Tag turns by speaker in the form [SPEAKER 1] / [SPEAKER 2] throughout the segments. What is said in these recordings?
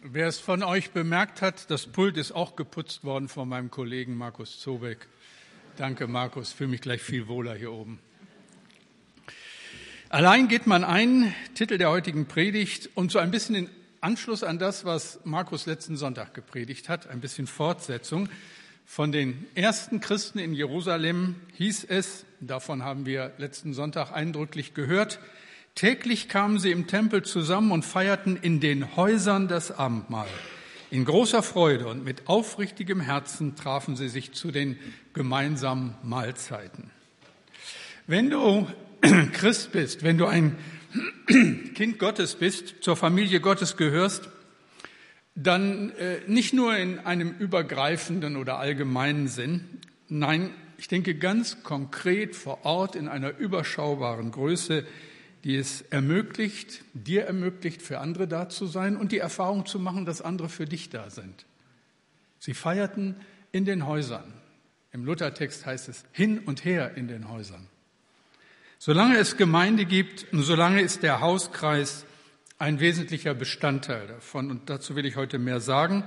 [SPEAKER 1] Wer es von euch bemerkt hat, das Pult ist auch geputzt worden von meinem Kollegen Markus Zobeck. Danke, Markus, fühle mich gleich viel wohler hier oben. Allein geht man ein, Titel der heutigen Predigt, und so ein bisschen in Anschluss an das, was Markus letzten Sonntag gepredigt hat, ein bisschen Fortsetzung. Von den ersten Christen in Jerusalem hieß es, davon haben wir letzten Sonntag eindrücklich gehört, täglich kamen sie im Tempel zusammen und feierten in den Häusern das Abendmahl. In großer Freude und mit aufrichtigem Herzen trafen sie sich zu den gemeinsamen Mahlzeiten. Wenn du Christ bist, wenn du ein Kind Gottes bist, zur Familie Gottes gehörst, dann äh, nicht nur in einem übergreifenden oder allgemeinen Sinn, nein, ich denke ganz konkret vor Ort in einer überschaubaren Größe, die es ermöglicht, dir ermöglicht, für andere da zu sein und die Erfahrung zu machen, dass andere für dich da sind. Sie feierten in den Häusern. Im Luthertext heißt es hin und her in den Häusern. Solange es Gemeinde gibt und solange ist der Hauskreis ein wesentlicher Bestandteil davon. Und dazu will ich heute mehr sagen.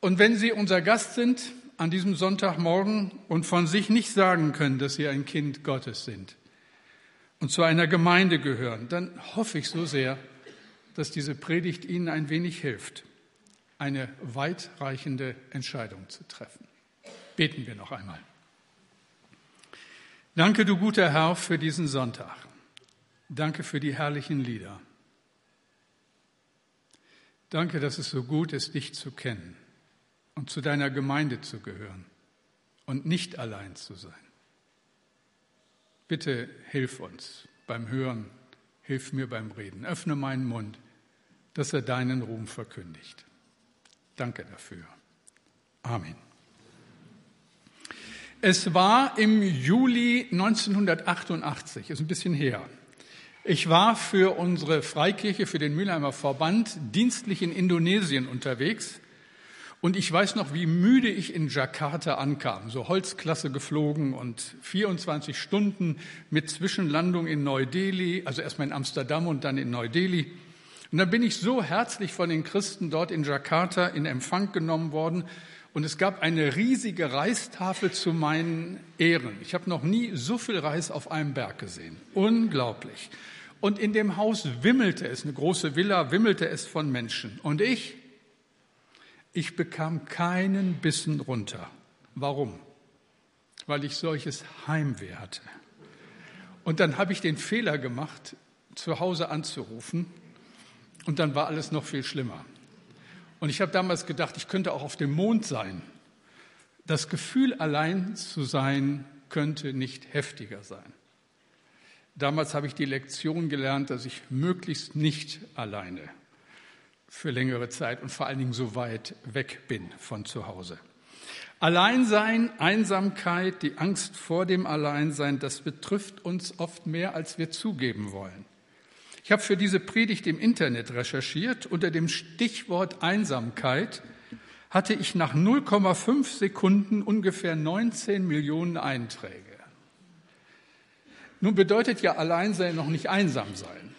[SPEAKER 1] Und wenn Sie unser Gast sind an diesem Sonntagmorgen und von sich nicht sagen können, dass Sie ein Kind Gottes sind und zu einer Gemeinde gehören, dann hoffe ich so sehr, dass diese Predigt Ihnen ein wenig hilft, eine weitreichende Entscheidung zu treffen. Beten wir noch einmal. Danke, du guter Herr, für diesen Sonntag. Danke für die herrlichen Lieder. Danke, dass es so gut ist, dich zu kennen und zu deiner Gemeinde zu gehören und nicht allein zu sein. Bitte hilf uns beim Hören, hilf mir beim Reden, öffne meinen Mund, dass er deinen Ruhm verkündigt. Danke dafür. Amen. Es war im Juli 1988, ist ein bisschen her. Ich war für unsere Freikirche, für den Mülheimer Verband dienstlich in Indonesien unterwegs. Und ich weiß noch, wie müde ich in Jakarta ankam. So Holzklasse geflogen und 24 Stunden mit Zwischenlandung in Neu-Delhi, also erstmal in Amsterdam und dann in Neu-Delhi. Und dann bin ich so herzlich von den Christen dort in Jakarta in Empfang genommen worden und es gab eine riesige Reistafel zu meinen Ehren. Ich habe noch nie so viel Reis auf einem Berg gesehen. Unglaublich. Und in dem Haus wimmelte es, eine große Villa, wimmelte es von Menschen. Und ich, ich bekam keinen Bissen runter. Warum? Weil ich solches Heimweh hatte. Und dann habe ich den Fehler gemacht, zu Hause anzurufen. Und dann war alles noch viel schlimmer. Und ich habe damals gedacht, ich könnte auch auf dem Mond sein. Das Gefühl, allein zu sein, könnte nicht heftiger sein. Damals habe ich die Lektion gelernt, dass ich möglichst nicht alleine für längere Zeit und vor allen Dingen so weit weg bin von zu Hause. Alleinsein, Einsamkeit, die Angst vor dem Alleinsein, das betrifft uns oft mehr, als wir zugeben wollen. Ich habe für diese Predigt im Internet recherchiert. Unter dem Stichwort Einsamkeit hatte ich nach 0,5 Sekunden ungefähr 19 Millionen Einträge. Nun bedeutet ja Alleinsein noch nicht einsam sein,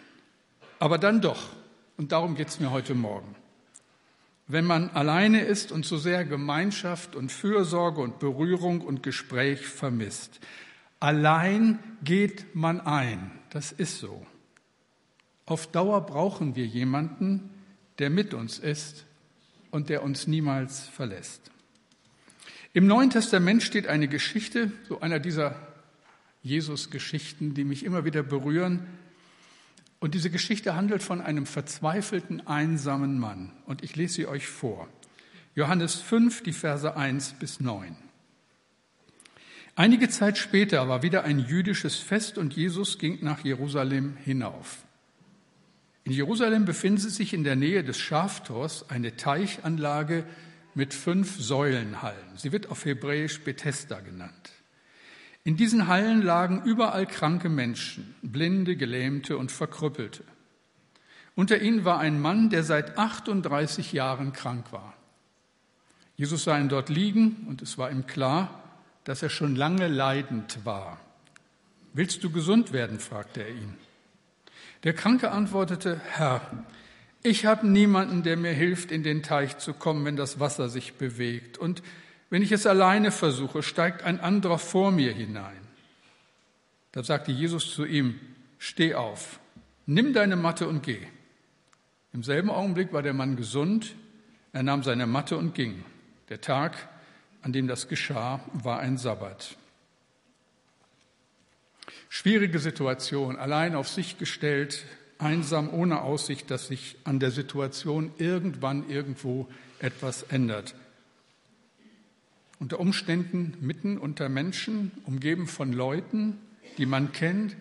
[SPEAKER 1] aber dann doch. Und darum geht es mir heute Morgen. Wenn man alleine ist und so sehr Gemeinschaft und Fürsorge und Berührung und Gespräch vermisst, allein geht man ein. Das ist so. Auf Dauer brauchen wir jemanden, der mit uns ist und der uns niemals verlässt. Im Neuen Testament steht eine Geschichte, so einer dieser Jesus-Geschichten, die mich immer wieder berühren. Und diese Geschichte handelt von einem verzweifelten, einsamen Mann. Und ich lese sie euch vor. Johannes 5, die Verse 1 bis 9. Einige Zeit später war wieder ein jüdisches Fest und Jesus ging nach Jerusalem hinauf. In Jerusalem befindet sich in der Nähe des Schaftors eine Teichanlage mit fünf Säulenhallen. Sie wird auf Hebräisch Bethesda genannt. In diesen Hallen lagen überall kranke Menschen, Blinde, Gelähmte und Verkrüppelte. Unter ihnen war ein Mann, der seit 38 Jahren krank war. Jesus sah ihn dort liegen und es war ihm klar, dass er schon lange leidend war. Willst du gesund werden? fragte er ihn. Der Kranke antwortete, Herr, Ich habe niemanden, der mir hilft, in den Teich zu kommen, wenn das Wasser sich bewegt. Und wenn ich es alleine versuche, steigt ein anderer vor mir hinein. Da sagte Jesus zu ihm, steh auf, nimm deine Matte und geh. Im selben Augenblick war der Mann gesund, er nahm seine Matte und ging. Der Tag, an dem das geschah, war ein Sabbat. Schwierige Situation, allein auf sich gestellt, einsam, ohne Aussicht, dass sich an der Situation irgendwann irgendwo etwas ändert. Unter Umständen mitten unter Menschen, umgeben von Leuten, die man kennt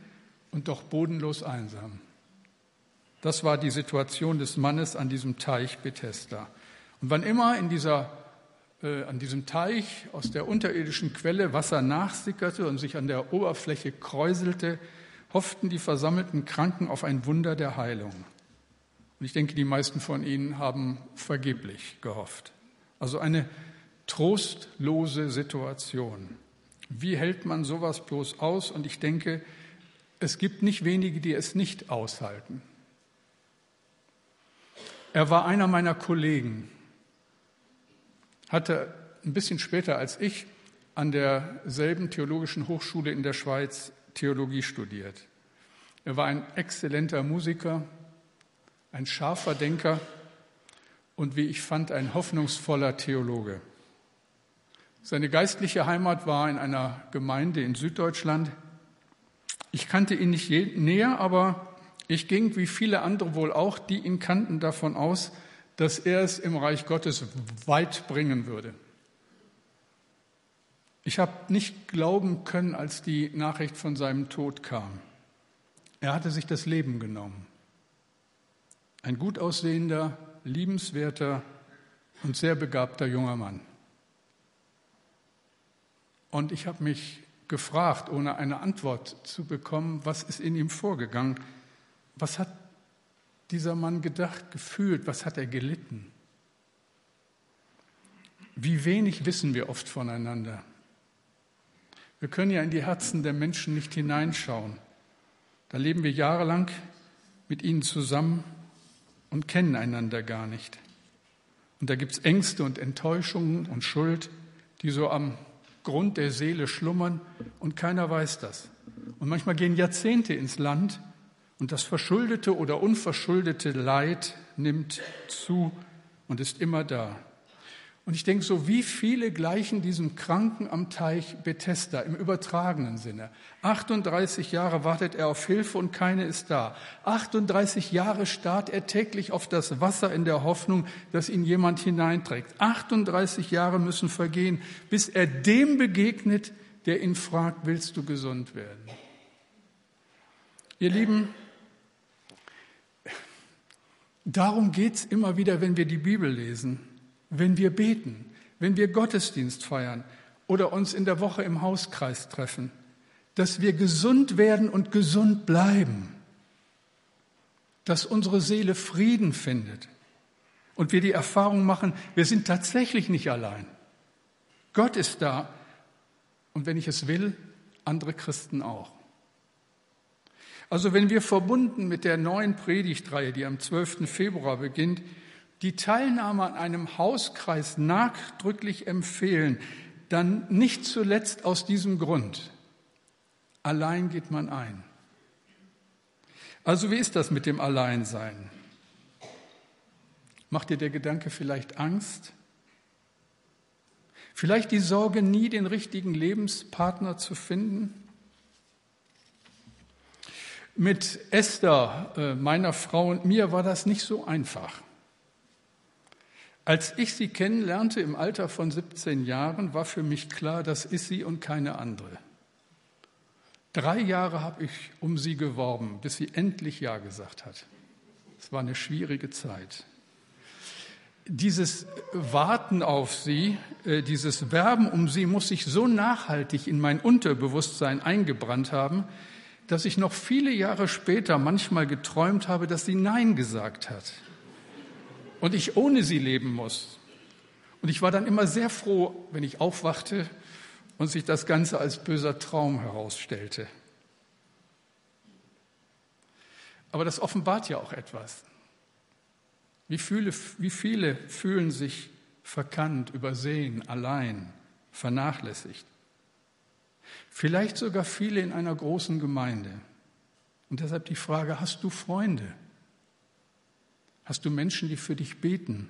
[SPEAKER 1] und doch bodenlos einsam. Das war die Situation des Mannes an diesem Teich Bethesda. Und wann immer in dieser äh, an diesem Teich aus der unterirdischen Quelle Wasser nachsickerte und sich an der Oberfläche kräuselte, hofften die versammelten Kranken auf ein Wunder der Heilung. Und ich denke, die meisten von ihnen haben vergeblich gehofft. Also eine trostlose Situation. Wie hält man sowas bloß aus? Und ich denke, es gibt nicht wenige, die es nicht aushalten. Er war einer meiner Kollegen hatte ein bisschen später als ich an derselben theologischen Hochschule in der Schweiz Theologie studiert. Er war ein exzellenter Musiker, ein scharfer Denker und wie ich fand, ein hoffnungsvoller Theologe. Seine geistliche Heimat war in einer Gemeinde in Süddeutschland. Ich kannte ihn nicht näher, aber ich ging, wie viele andere wohl auch, die ihn kannten, davon aus, dass er es im Reich Gottes weit bringen würde. Ich habe nicht glauben können, als die Nachricht von seinem Tod kam. Er hatte sich das Leben genommen. Ein gut aussehender, liebenswerter und sehr begabter junger Mann. Und ich habe mich gefragt, ohne eine Antwort zu bekommen, was ist in ihm vorgegangen? Was hat dieser Mann gedacht, gefühlt, was hat er gelitten? Wie wenig wissen wir oft voneinander. Wir können ja in die Herzen der Menschen nicht hineinschauen. Da leben wir jahrelang mit ihnen zusammen und kennen einander gar nicht. Und da gibt es Ängste und Enttäuschungen und Schuld, die so am Grund der Seele schlummern und keiner weiß das. Und manchmal gehen Jahrzehnte ins Land und das verschuldete oder unverschuldete Leid nimmt zu und ist immer da. Und ich denke so, wie viele gleichen diesem Kranken am Teich Bethesda im übertragenen Sinne. 38 Jahre wartet er auf Hilfe und keine ist da. 38 Jahre starrt er täglich auf das Wasser in der Hoffnung, dass ihn jemand hineinträgt. 38 Jahre müssen vergehen, bis er dem begegnet, der ihn fragt, willst du gesund werden? Ihr Lieben, Darum geht es immer wieder, wenn wir die Bibel lesen, wenn wir beten, wenn wir Gottesdienst feiern oder uns in der Woche im Hauskreis treffen, dass wir gesund werden und gesund bleiben, dass unsere Seele Frieden findet und wir die Erfahrung machen, wir sind tatsächlich nicht allein. Gott ist da und wenn ich es will, andere Christen auch. Also wenn wir verbunden mit der neuen Predigtreihe, die am 12. Februar beginnt, die Teilnahme an einem Hauskreis nachdrücklich empfehlen, dann nicht zuletzt aus diesem Grund. Allein geht man ein. Also wie ist das mit dem Alleinsein? Macht dir der Gedanke vielleicht Angst? Vielleicht die Sorge, nie den richtigen Lebenspartner zu finden? Mit Esther, äh, meiner Frau und mir war das nicht so einfach. Als ich sie kennenlernte im Alter von 17 Jahren, war für mich klar, das ist sie und keine andere. Drei Jahre habe ich um sie geworben, bis sie endlich Ja gesagt hat. Es war eine schwierige Zeit. Dieses Warten auf sie, äh, dieses Werben um sie muss sich so nachhaltig in mein Unterbewusstsein eingebrannt haben, dass ich noch viele Jahre später manchmal geträumt habe, dass sie Nein gesagt hat und ich ohne sie leben muss. Und ich war dann immer sehr froh, wenn ich aufwachte und sich das Ganze als böser Traum herausstellte. Aber das offenbart ja auch etwas. Wie viele, wie viele fühlen sich verkannt, übersehen, allein, vernachlässigt? Vielleicht sogar viele in einer großen Gemeinde. Und deshalb die Frage, hast du Freunde? Hast du Menschen, die für dich beten?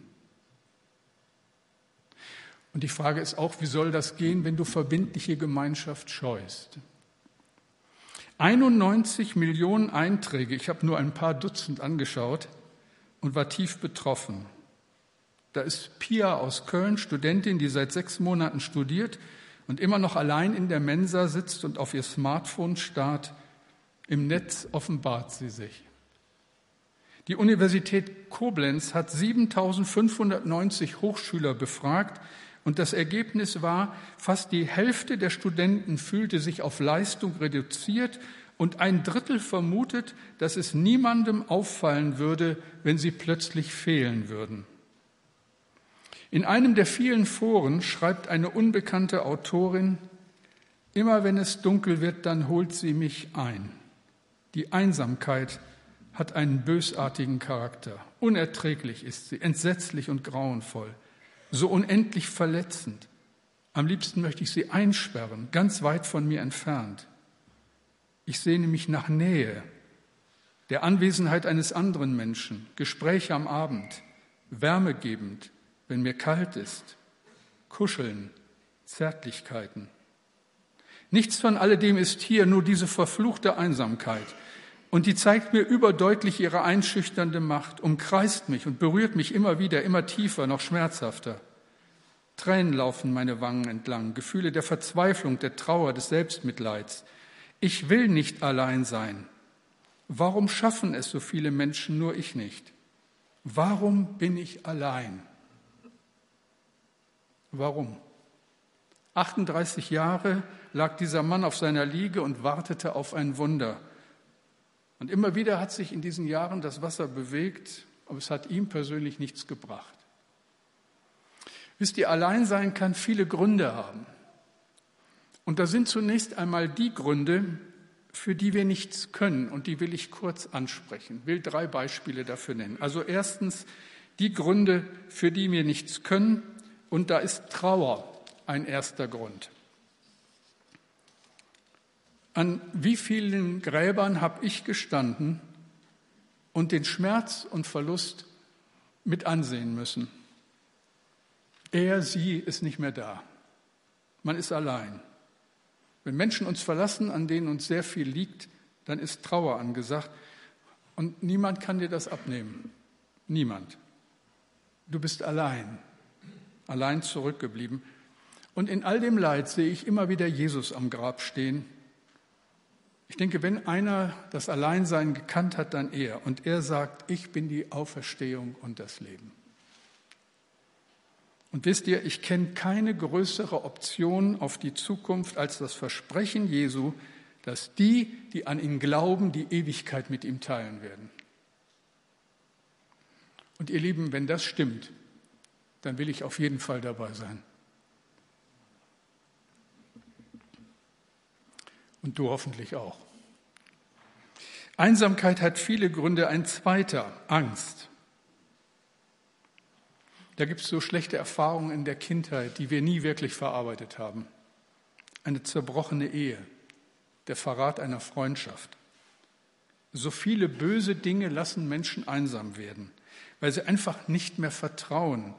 [SPEAKER 1] Und die Frage ist auch, wie soll das gehen, wenn du verbindliche Gemeinschaft scheust? 91 Millionen Einträge, ich habe nur ein paar Dutzend angeschaut und war tief betroffen. Da ist Pia aus Köln, Studentin, die seit sechs Monaten studiert und immer noch allein in der Mensa sitzt und auf ihr Smartphone starrt. Im Netz offenbart sie sich. Die Universität Koblenz hat 7590 Hochschüler befragt und das Ergebnis war, fast die Hälfte der Studenten fühlte sich auf Leistung reduziert und ein Drittel vermutet, dass es niemandem auffallen würde, wenn sie plötzlich fehlen würden. In einem der vielen Foren schreibt eine unbekannte Autorin, immer wenn es dunkel wird, dann holt sie mich ein. Die Einsamkeit hat einen bösartigen Charakter. Unerträglich ist sie, entsetzlich und grauenvoll so unendlich verletzend. Am liebsten möchte ich sie einsperren, ganz weit von mir entfernt. Ich sehne mich nach Nähe, der Anwesenheit eines anderen Menschen, Gespräche am Abend, wärmegebend, wenn mir kalt ist, Kuscheln, Zärtlichkeiten. Nichts von alledem ist hier, nur diese verfluchte Einsamkeit. Und die zeigt mir überdeutlich ihre einschüchternde Macht, umkreist mich und berührt mich immer wieder, immer tiefer, noch schmerzhafter. Tränen laufen meine Wangen entlang, Gefühle der Verzweiflung, der Trauer, des Selbstmitleids. Ich will nicht allein sein. Warum schaffen es so viele Menschen, nur ich nicht? Warum bin ich allein? Warum? 38 Jahre lag dieser Mann auf seiner Liege und wartete auf ein Wunder. Und immer wieder hat sich in diesen Jahren das Wasser bewegt, aber es hat ihm persönlich nichts gebracht. Wisst ihr, Alleinsein kann viele Gründe haben. Und da sind zunächst einmal die Gründe, für die wir nichts können. Und die will ich kurz ansprechen, will drei Beispiele dafür nennen. Also erstens die Gründe, für die wir nichts können. Und da ist Trauer ein erster Grund. An wie vielen Gräbern habe ich gestanden und den Schmerz und Verlust mit ansehen müssen? Er, sie ist nicht mehr da. Man ist allein. Wenn Menschen uns verlassen, an denen uns sehr viel liegt, dann ist Trauer angesagt. Und niemand kann dir das abnehmen. Niemand. Du bist allein. Allein zurückgeblieben. Und in all dem Leid sehe ich immer wieder Jesus am Grab stehen ich denke, wenn einer das Alleinsein gekannt hat, dann er. Und er sagt, ich bin die Auferstehung und das Leben. Und wisst ihr, ich kenne keine größere Option auf die Zukunft als das Versprechen Jesu, dass die, die an ihn glauben, die Ewigkeit mit ihm teilen werden. Und ihr Lieben, wenn das stimmt, dann will ich auf jeden Fall dabei sein. Und du hoffentlich auch. Einsamkeit hat viele Gründe. Ein zweiter, Angst. Da gibt es so schlechte Erfahrungen in der Kindheit, die wir nie wirklich verarbeitet haben. Eine zerbrochene Ehe, der Verrat einer Freundschaft. So viele böse Dinge lassen Menschen einsam werden, weil sie einfach nicht mehr vertrauen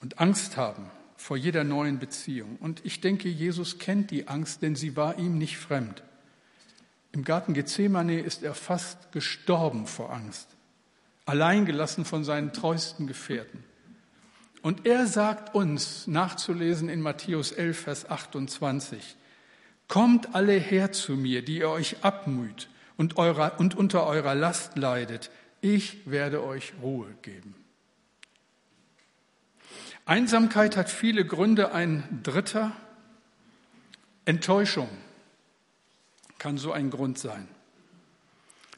[SPEAKER 1] und Angst haben vor jeder neuen Beziehung. Und ich denke, Jesus kennt die Angst, denn sie war ihm nicht fremd. Im Garten Gethsemane ist er fast gestorben vor Angst, alleingelassen von seinen treuesten Gefährten. Und er sagt uns, nachzulesen in Matthäus 11, Vers 28, Kommt alle her zu mir, die ihr euch abmüht und, eurer, und unter eurer Last leidet, ich werde euch Ruhe geben. Einsamkeit hat viele Gründe. Ein dritter, Enttäuschung kann so ein Grund sein.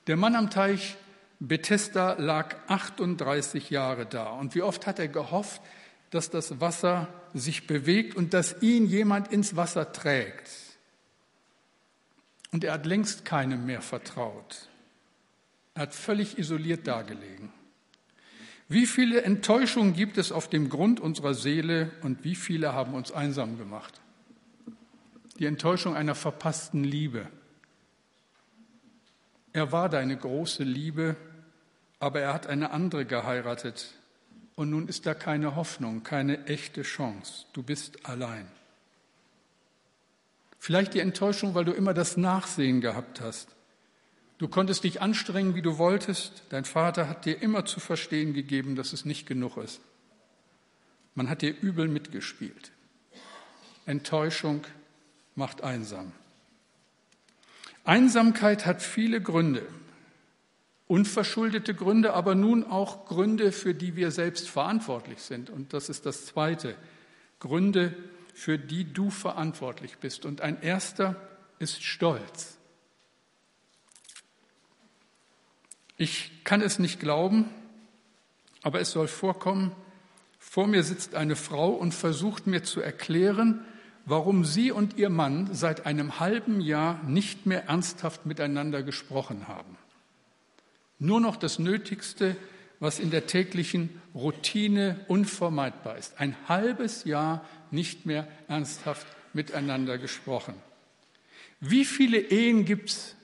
[SPEAKER 1] Der Mann am Teich Bethesda lag 38 Jahre da. Und wie oft hat er gehofft, dass das Wasser sich bewegt und dass ihn jemand ins Wasser trägt. Und er hat längst keinem mehr vertraut. Er hat völlig isoliert dagelegen. Wie viele Enttäuschungen gibt es auf dem Grund unserer Seele und wie viele haben uns einsam gemacht? Die Enttäuschung einer verpassten Liebe. Er war deine große Liebe, aber er hat eine andere geheiratet. Und nun ist da keine Hoffnung, keine echte Chance. Du bist allein. Vielleicht die Enttäuschung, weil du immer das Nachsehen gehabt hast. Du konntest dich anstrengen, wie du wolltest. Dein Vater hat dir immer zu verstehen gegeben, dass es nicht genug ist. Man hat dir übel mitgespielt. Enttäuschung macht einsam. Einsamkeit hat viele Gründe. Unverschuldete Gründe, aber nun auch Gründe, für die wir selbst verantwortlich sind. Und das ist das Zweite. Gründe, für die du verantwortlich bist. Und ein erster ist Stolz. Ich kann es nicht glauben, aber es soll vorkommen, vor mir sitzt eine Frau und versucht mir zu erklären, warum sie und ihr Mann seit einem halben Jahr nicht mehr ernsthaft miteinander gesprochen haben. Nur noch das Nötigste, was in der täglichen Routine unvermeidbar ist. Ein halbes Jahr nicht mehr ernsthaft miteinander gesprochen. Wie viele Ehen gibt es,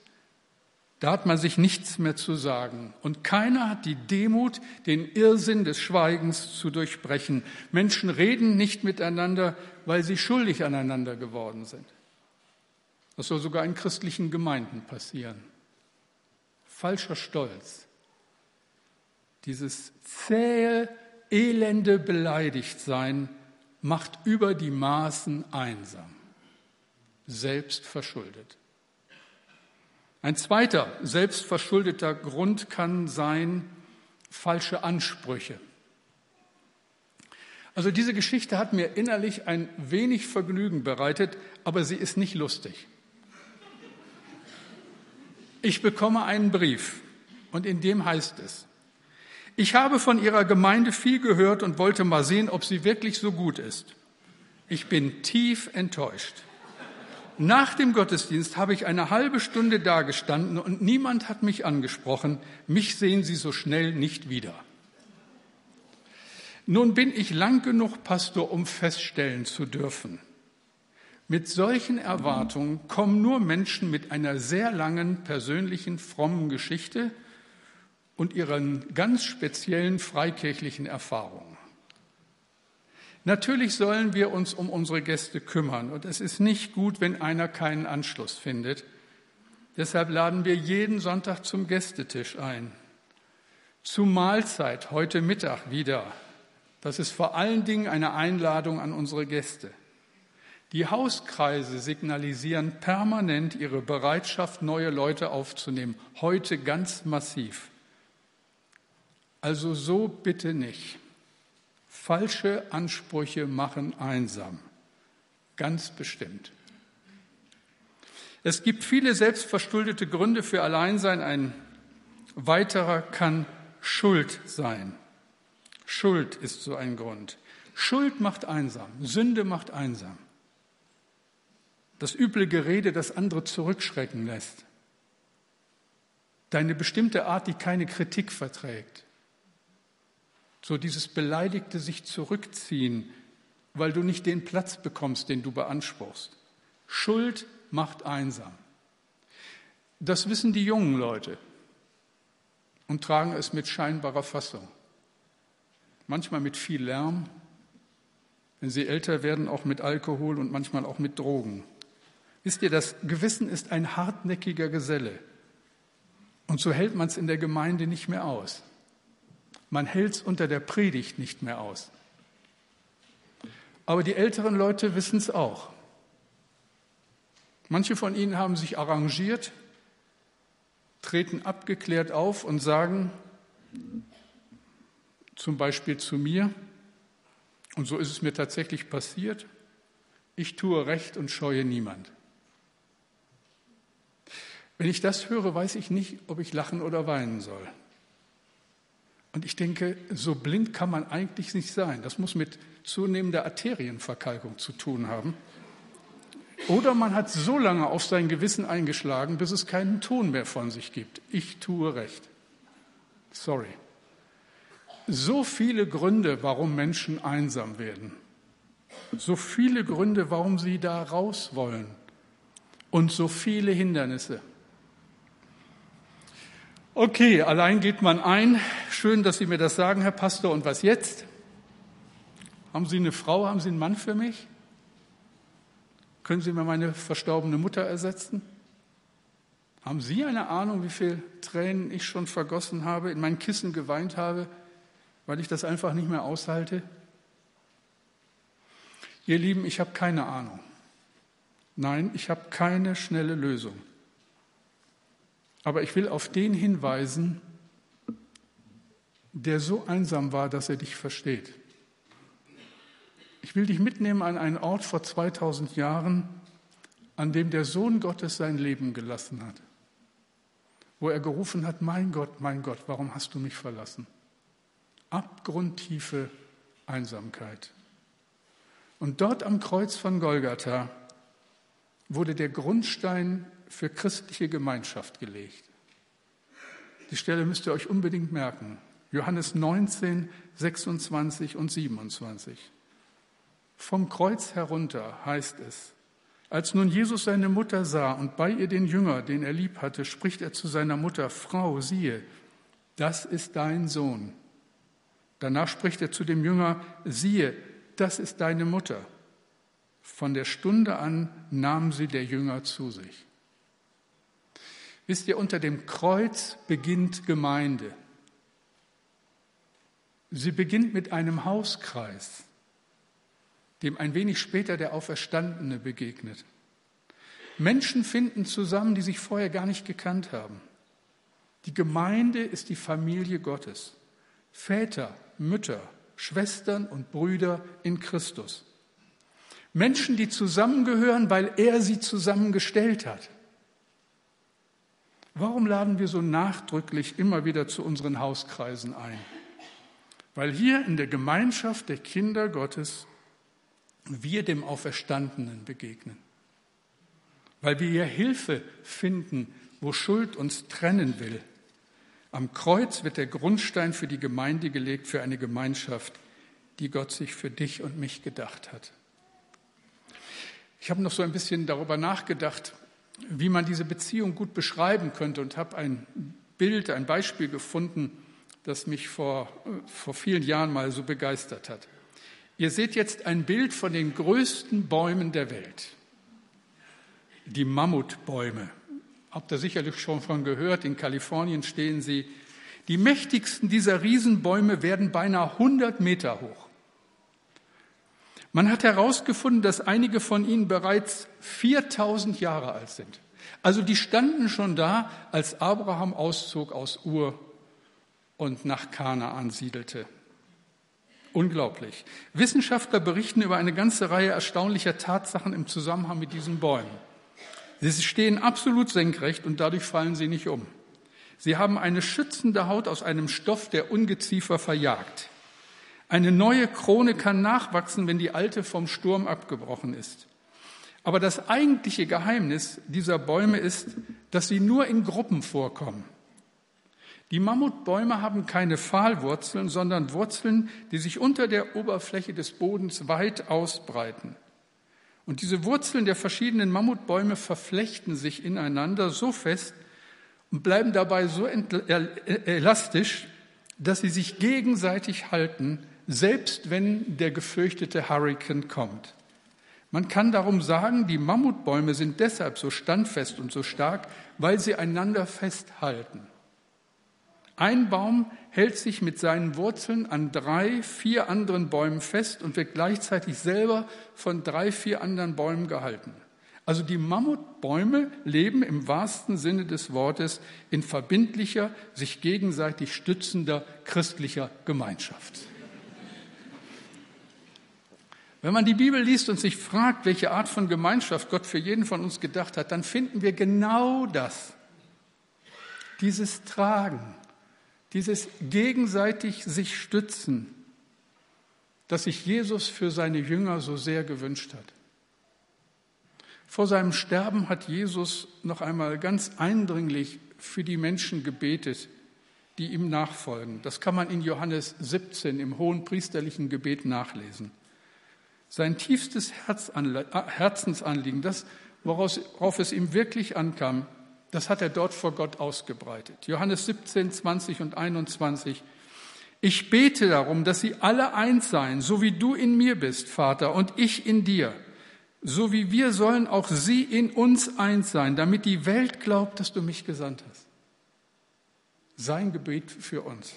[SPEAKER 1] da hat man sich nichts mehr zu sagen. Und keiner hat die Demut, den Irrsinn des Schweigens zu durchbrechen. Menschen reden nicht miteinander, weil sie schuldig aneinander geworden sind. Das soll sogar in christlichen Gemeinden passieren. Falscher Stolz. Dieses zähe, elende Beleidigtsein macht über die Maßen einsam. Selbst verschuldet. Ein zweiter selbstverschuldeter Grund kann sein falsche Ansprüche. Also diese Geschichte hat mir innerlich ein wenig Vergnügen bereitet, aber sie ist nicht lustig. Ich bekomme einen Brief und in dem heißt es, ich habe von Ihrer Gemeinde viel gehört und wollte mal sehen, ob sie wirklich so gut ist. Ich bin tief enttäuscht. Nach dem Gottesdienst habe ich eine halbe Stunde dagestanden und niemand hat mich angesprochen. Mich sehen Sie so schnell nicht wieder. Nun bin ich lang genug Pastor, um feststellen zu dürfen. Mit solchen Erwartungen kommen nur Menschen mit einer sehr langen persönlichen frommen Geschichte und ihren ganz speziellen freikirchlichen Erfahrungen. Natürlich sollen wir uns um unsere Gäste kümmern und es ist nicht gut, wenn einer keinen Anschluss findet. Deshalb laden wir jeden Sonntag zum Gästetisch ein. Zur Mahlzeit heute Mittag wieder. Das ist vor allen Dingen eine Einladung an unsere Gäste. Die Hauskreise signalisieren permanent ihre Bereitschaft, neue Leute aufzunehmen. Heute ganz massiv. Also so bitte nicht. Falsche Ansprüche machen einsam. Ganz bestimmt. Es gibt viele selbstverschuldete Gründe für Alleinsein. Ein weiterer kann Schuld sein. Schuld ist so ein Grund. Schuld macht einsam. Sünde macht einsam. Das üble Gerede, das andere zurückschrecken lässt. Deine bestimmte Art, die keine Kritik verträgt. So dieses beleidigte sich zurückziehen, weil du nicht den Platz bekommst, den du beanspruchst. Schuld macht einsam. Das wissen die jungen Leute und tragen es mit scheinbarer Fassung. Manchmal mit viel Lärm, wenn sie älter werden, auch mit Alkohol und manchmal auch mit Drogen. Wisst ihr, das Gewissen ist ein hartnäckiger Geselle. Und so hält man es in der Gemeinde nicht mehr aus. Man hält es unter der Predigt nicht mehr aus. Aber die älteren Leute wissen es auch. Manche von ihnen haben sich arrangiert, treten abgeklärt auf und sagen zum Beispiel zu mir, und so ist es mir tatsächlich passiert, ich tue Recht und scheue niemand. Wenn ich das höre, weiß ich nicht, ob ich lachen oder weinen soll. Und ich denke, so blind kann man eigentlich nicht sein. Das muss mit zunehmender Arterienverkalkung zu tun haben. Oder man hat so lange auf sein Gewissen eingeschlagen, bis es keinen Ton mehr von sich gibt. Ich tue recht. Sorry. so viele Gründe, warum Menschen einsam werden. So viele Gründe, warum sie da raus wollen. Und so viele Hindernisse. Okay, allein geht man ein. Schön, dass Sie mir das sagen, Herr Pastor. Und was jetzt? Haben Sie eine Frau, haben Sie einen Mann für mich? Können Sie mir meine verstorbene Mutter ersetzen? Haben Sie eine Ahnung, wie viele Tränen ich schon vergossen habe, in mein Kissen geweint habe, weil ich das einfach nicht mehr aushalte? Ihr Lieben, ich habe keine Ahnung. Nein, ich habe keine schnelle Lösung. Aber ich will auf den hinweisen, der so einsam war, dass er dich versteht. Ich will dich mitnehmen an einen Ort vor 2000 Jahren, an dem der Sohn Gottes sein Leben gelassen hat, wo er gerufen hat, mein Gott, mein Gott, warum hast du mich verlassen? Abgrundtiefe Einsamkeit. Und dort am Kreuz von Golgatha wurde der Grundstein für christliche Gemeinschaft gelegt. Die Stelle müsst ihr euch unbedingt merken. Johannes 19, 26 und 27. Vom Kreuz herunter heißt es, als nun Jesus seine Mutter sah und bei ihr den Jünger, den er lieb hatte, spricht er zu seiner Mutter, Frau, siehe, das ist dein Sohn. Danach spricht er zu dem Jünger, siehe, das ist deine Mutter. Von der Stunde an nahm sie der Jünger zu sich. Wisst ihr, unter dem Kreuz beginnt Gemeinde. Sie beginnt mit einem Hauskreis, dem ein wenig später der Auferstandene begegnet. Menschen finden zusammen, die sich vorher gar nicht gekannt haben. Die Gemeinde ist die Familie Gottes. Väter, Mütter, Schwestern und Brüder in Christus. Menschen, die zusammengehören, weil er sie zusammengestellt hat. Warum laden wir so nachdrücklich immer wieder zu unseren Hauskreisen ein? Weil hier in der Gemeinschaft der Kinder Gottes wir dem Auferstandenen begegnen. Weil wir hier Hilfe finden, wo Schuld uns trennen will. Am Kreuz wird der Grundstein für die Gemeinde gelegt, für eine Gemeinschaft, die Gott sich für dich und mich gedacht hat. Ich habe noch so ein bisschen darüber nachgedacht, wie man diese Beziehung gut beschreiben könnte und habe ein Bild, ein Beispiel gefunden, das mich vor, vor vielen Jahren mal so begeistert hat. Ihr seht jetzt ein Bild von den größten Bäumen der Welt. Die Mammutbäume. Habt ihr sicherlich schon von gehört, in Kalifornien stehen sie. Die mächtigsten dieser Riesenbäume werden beinahe 100 Meter hoch. Man hat herausgefunden, dass einige von ihnen bereits 4000 Jahre alt sind. Also die standen schon da, als Abraham auszog aus Ur und nach Kana ansiedelte. Unglaublich. Wissenschaftler berichten über eine ganze Reihe erstaunlicher Tatsachen im Zusammenhang mit diesen Bäumen. Sie stehen absolut senkrecht und dadurch fallen sie nicht um. Sie haben eine schützende Haut aus einem Stoff, der Ungeziefer verjagt. Eine neue Krone kann nachwachsen, wenn die alte vom Sturm abgebrochen ist. Aber das eigentliche Geheimnis dieser Bäume ist, dass sie nur in Gruppen vorkommen. Die Mammutbäume haben keine Pfahlwurzeln, sondern Wurzeln, die sich unter der Oberfläche des Bodens weit ausbreiten. Und diese Wurzeln der verschiedenen Mammutbäume verflechten sich ineinander so fest und bleiben dabei so elastisch, dass sie sich gegenseitig halten, selbst wenn der gefürchtete Hurrikan kommt. Man kann darum sagen, die Mammutbäume sind deshalb so standfest und so stark, weil sie einander festhalten. Ein Baum hält sich mit seinen Wurzeln an drei, vier anderen Bäumen fest und wird gleichzeitig selber von drei, vier anderen Bäumen gehalten. Also die Mammutbäume leben im wahrsten Sinne des Wortes in verbindlicher, sich gegenseitig stützender christlicher Gemeinschaft. Wenn man die Bibel liest und sich fragt, welche Art von Gemeinschaft Gott für jeden von uns gedacht hat, dann finden wir genau das. Dieses Tragen, dieses gegenseitig sich stützen, das sich Jesus für seine Jünger so sehr gewünscht hat. Vor seinem Sterben hat Jesus noch einmal ganz eindringlich für die Menschen gebetet, die ihm nachfolgen. Das kann man in Johannes 17 im hohen priesterlichen Gebet nachlesen. Sein tiefstes äh, Herzensanliegen, das, worauf es ihm wirklich ankam, das hat er dort vor Gott ausgebreitet. Johannes 17, 20 und 21. Ich bete darum, dass sie alle eins seien, so wie du in mir bist, Vater, und ich in dir. So wie wir sollen auch sie in uns eins sein, damit die Welt glaubt, dass du mich gesandt hast. Sein Gebet für uns.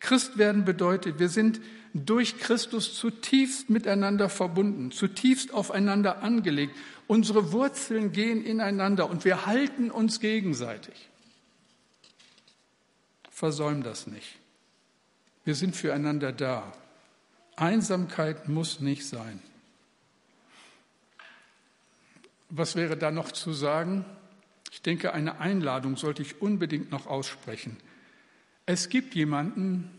[SPEAKER 1] Christ werden bedeutet, wir sind durch Christus zutiefst miteinander verbunden, zutiefst aufeinander angelegt. Unsere Wurzeln gehen ineinander und wir halten uns gegenseitig. Versäum das nicht. Wir sind füreinander da. Einsamkeit muss nicht sein. Was wäre da noch zu sagen? Ich denke, eine Einladung sollte ich unbedingt noch aussprechen. Es gibt jemanden,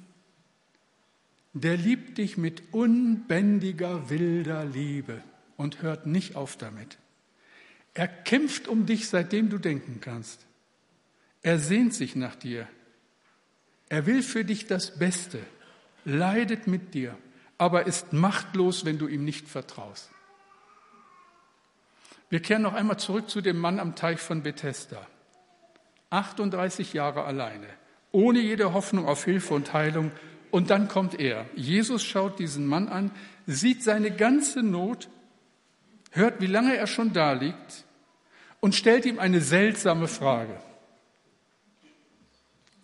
[SPEAKER 1] der liebt dich mit unbändiger, wilder Liebe und hört nicht auf damit. Er kämpft um dich, seitdem du denken kannst. Er sehnt sich nach dir. Er will für dich das Beste, leidet mit dir, aber ist machtlos, wenn du ihm nicht vertraust. Wir kehren noch einmal zurück zu dem Mann am Teich von Bethesda. 38 Jahre alleine, ohne jede Hoffnung auf Hilfe und Heilung. Und dann kommt er. Jesus schaut diesen Mann an, sieht seine ganze Not, hört, wie lange er schon da liegt und stellt ihm eine seltsame Frage.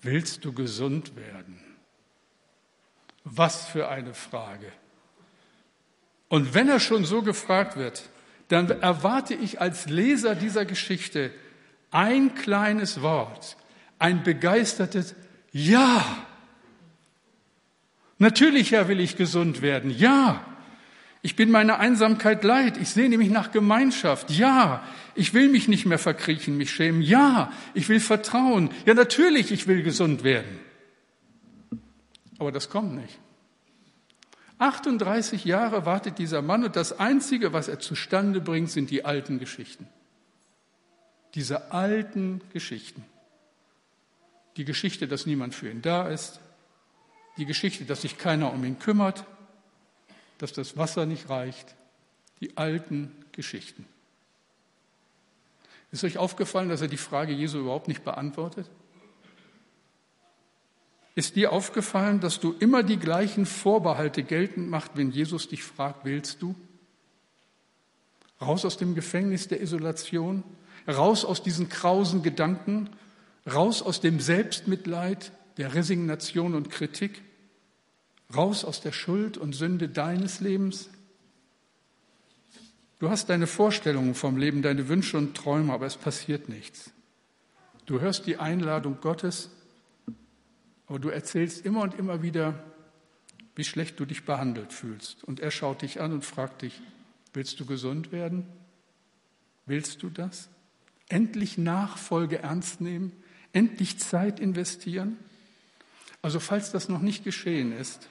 [SPEAKER 1] Willst du gesund werden? Was für eine Frage. Und wenn er schon so gefragt wird, dann erwarte ich als Leser dieser Geschichte ein kleines Wort, ein begeistertes Ja. Natürlich, Herr, will ich gesund werden. Ja. Ich bin meiner Einsamkeit leid. Ich sehne mich nach Gemeinschaft. Ja. Ich will mich nicht mehr verkriechen, mich schämen. Ja. Ich will vertrauen. Ja, natürlich, ich will gesund werden. Aber das kommt nicht. 38 Jahre wartet dieser Mann und das Einzige, was er zustande bringt, sind die alten Geschichten. Diese alten Geschichten. Die Geschichte, dass niemand für ihn da ist. Die Geschichte, dass sich keiner um ihn kümmert. Dass das Wasser nicht reicht. Die alten Geschichten. Ist euch aufgefallen, dass er die Frage Jesu überhaupt nicht beantwortet? Ist dir aufgefallen, dass du immer die gleichen Vorbehalte geltend machst, wenn Jesus dich fragt, willst du? Raus aus dem Gefängnis der Isolation, raus aus diesen krausen Gedanken, raus aus dem Selbstmitleid, der Resignation und Kritik, raus aus der Schuld und Sünde deines Lebens. Du hast deine Vorstellungen vom Leben, deine Wünsche und Träume, aber es passiert nichts. Du hörst die Einladung Gottes aber du erzählst immer und immer wieder, wie schlecht du dich behandelt fühlst. Und er schaut dich an und fragt dich, willst du gesund werden? Willst du das? Endlich Nachfolge ernst nehmen? Endlich Zeit investieren? Also falls das noch nicht geschehen ist,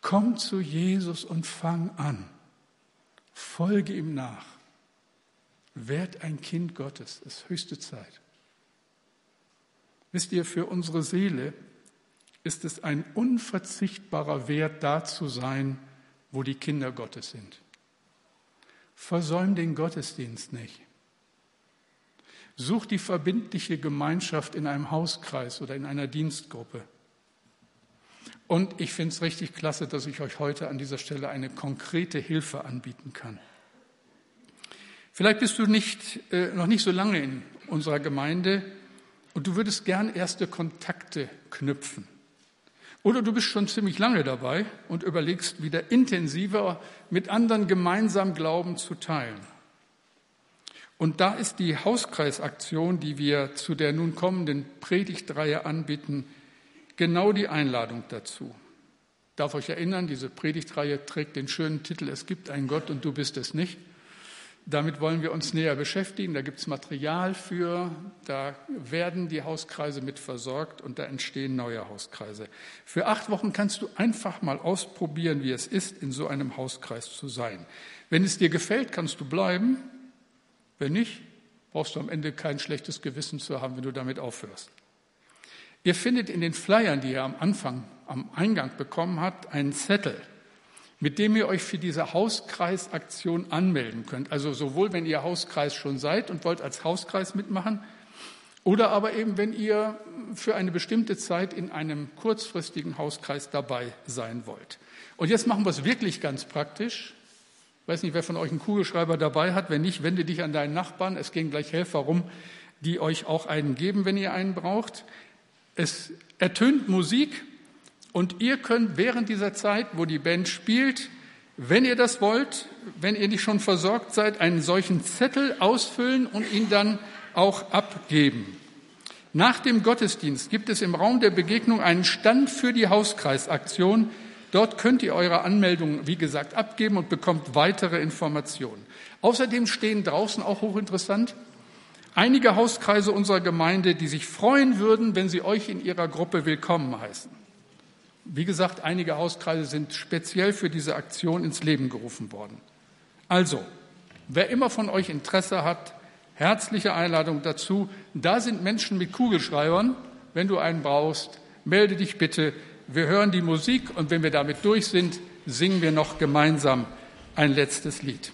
[SPEAKER 1] komm zu Jesus und fang an. Folge ihm nach. Werd ein Kind Gottes. Es ist höchste Zeit. Wisst ihr, für unsere Seele ist es ein unverzichtbarer Wert, da zu sein, wo die Kinder Gottes sind. Versäum den Gottesdienst nicht. Such die verbindliche Gemeinschaft in einem Hauskreis oder in einer Dienstgruppe. Und ich finde es richtig klasse, dass ich euch heute an dieser Stelle eine konkrete Hilfe anbieten kann. Vielleicht bist du nicht, äh, noch nicht so lange in unserer Gemeinde und du würdest gern erste Kontakte knüpfen. Oder du bist schon ziemlich lange dabei und überlegst, wieder intensiver mit anderen gemeinsam Glauben zu teilen. Und da ist die Hauskreisaktion, die wir zu der nun kommenden Predigtreihe anbieten, genau die Einladung dazu. Ich darf euch erinnern, diese Predigtreihe trägt den schönen Titel Es gibt einen Gott und du bist es nicht. Damit wollen wir uns näher beschäftigen. Da gibt es Material für, da werden die Hauskreise mit versorgt und da entstehen neue Hauskreise. Für acht Wochen kannst du einfach mal ausprobieren, wie es ist, in so einem Hauskreis zu sein. Wenn es dir gefällt, kannst du bleiben. Wenn nicht, brauchst du am Ende kein schlechtes Gewissen zu haben, wenn du damit aufhörst. Ihr findet in den Flyern, die ihr am Anfang, am Eingang bekommen habt, einen Zettel, mit dem ihr euch für diese Hauskreisaktion anmelden könnt. Also sowohl, wenn ihr Hauskreis schon seid und wollt als Hauskreis mitmachen, oder aber eben, wenn ihr für eine bestimmte Zeit in einem kurzfristigen Hauskreis dabei sein wollt. Und jetzt machen wir es wirklich ganz praktisch. Ich weiß nicht, wer von euch einen Kugelschreiber dabei hat. Wenn nicht, wende dich an deinen Nachbarn. Es gehen gleich Helfer rum, die euch auch einen geben, wenn ihr einen braucht. Es ertönt Musik und ihr könnt während dieser Zeit, wo die Band spielt, wenn ihr das wollt, wenn ihr nicht schon versorgt seid, einen solchen Zettel ausfüllen und ihn dann auch abgeben. Nach dem Gottesdienst gibt es im Raum der Begegnung einen Stand für die Hauskreisaktion. Dort könnt ihr eure Anmeldung, wie gesagt, abgeben und bekommt weitere Informationen. Außerdem stehen draußen auch hochinteressant einige Hauskreise unserer Gemeinde, die sich freuen würden, wenn sie euch in ihrer Gruppe willkommen heißen. Wie gesagt, einige Hauskreise sind speziell für diese Aktion ins Leben gerufen worden. Also, wer immer von euch Interesse hat, herzliche Einladung dazu. Da sind Menschen mit Kugelschreibern. Wenn du einen brauchst, melde dich bitte. Wir hören die Musik und wenn wir damit durch sind, singen wir noch gemeinsam ein letztes Lied.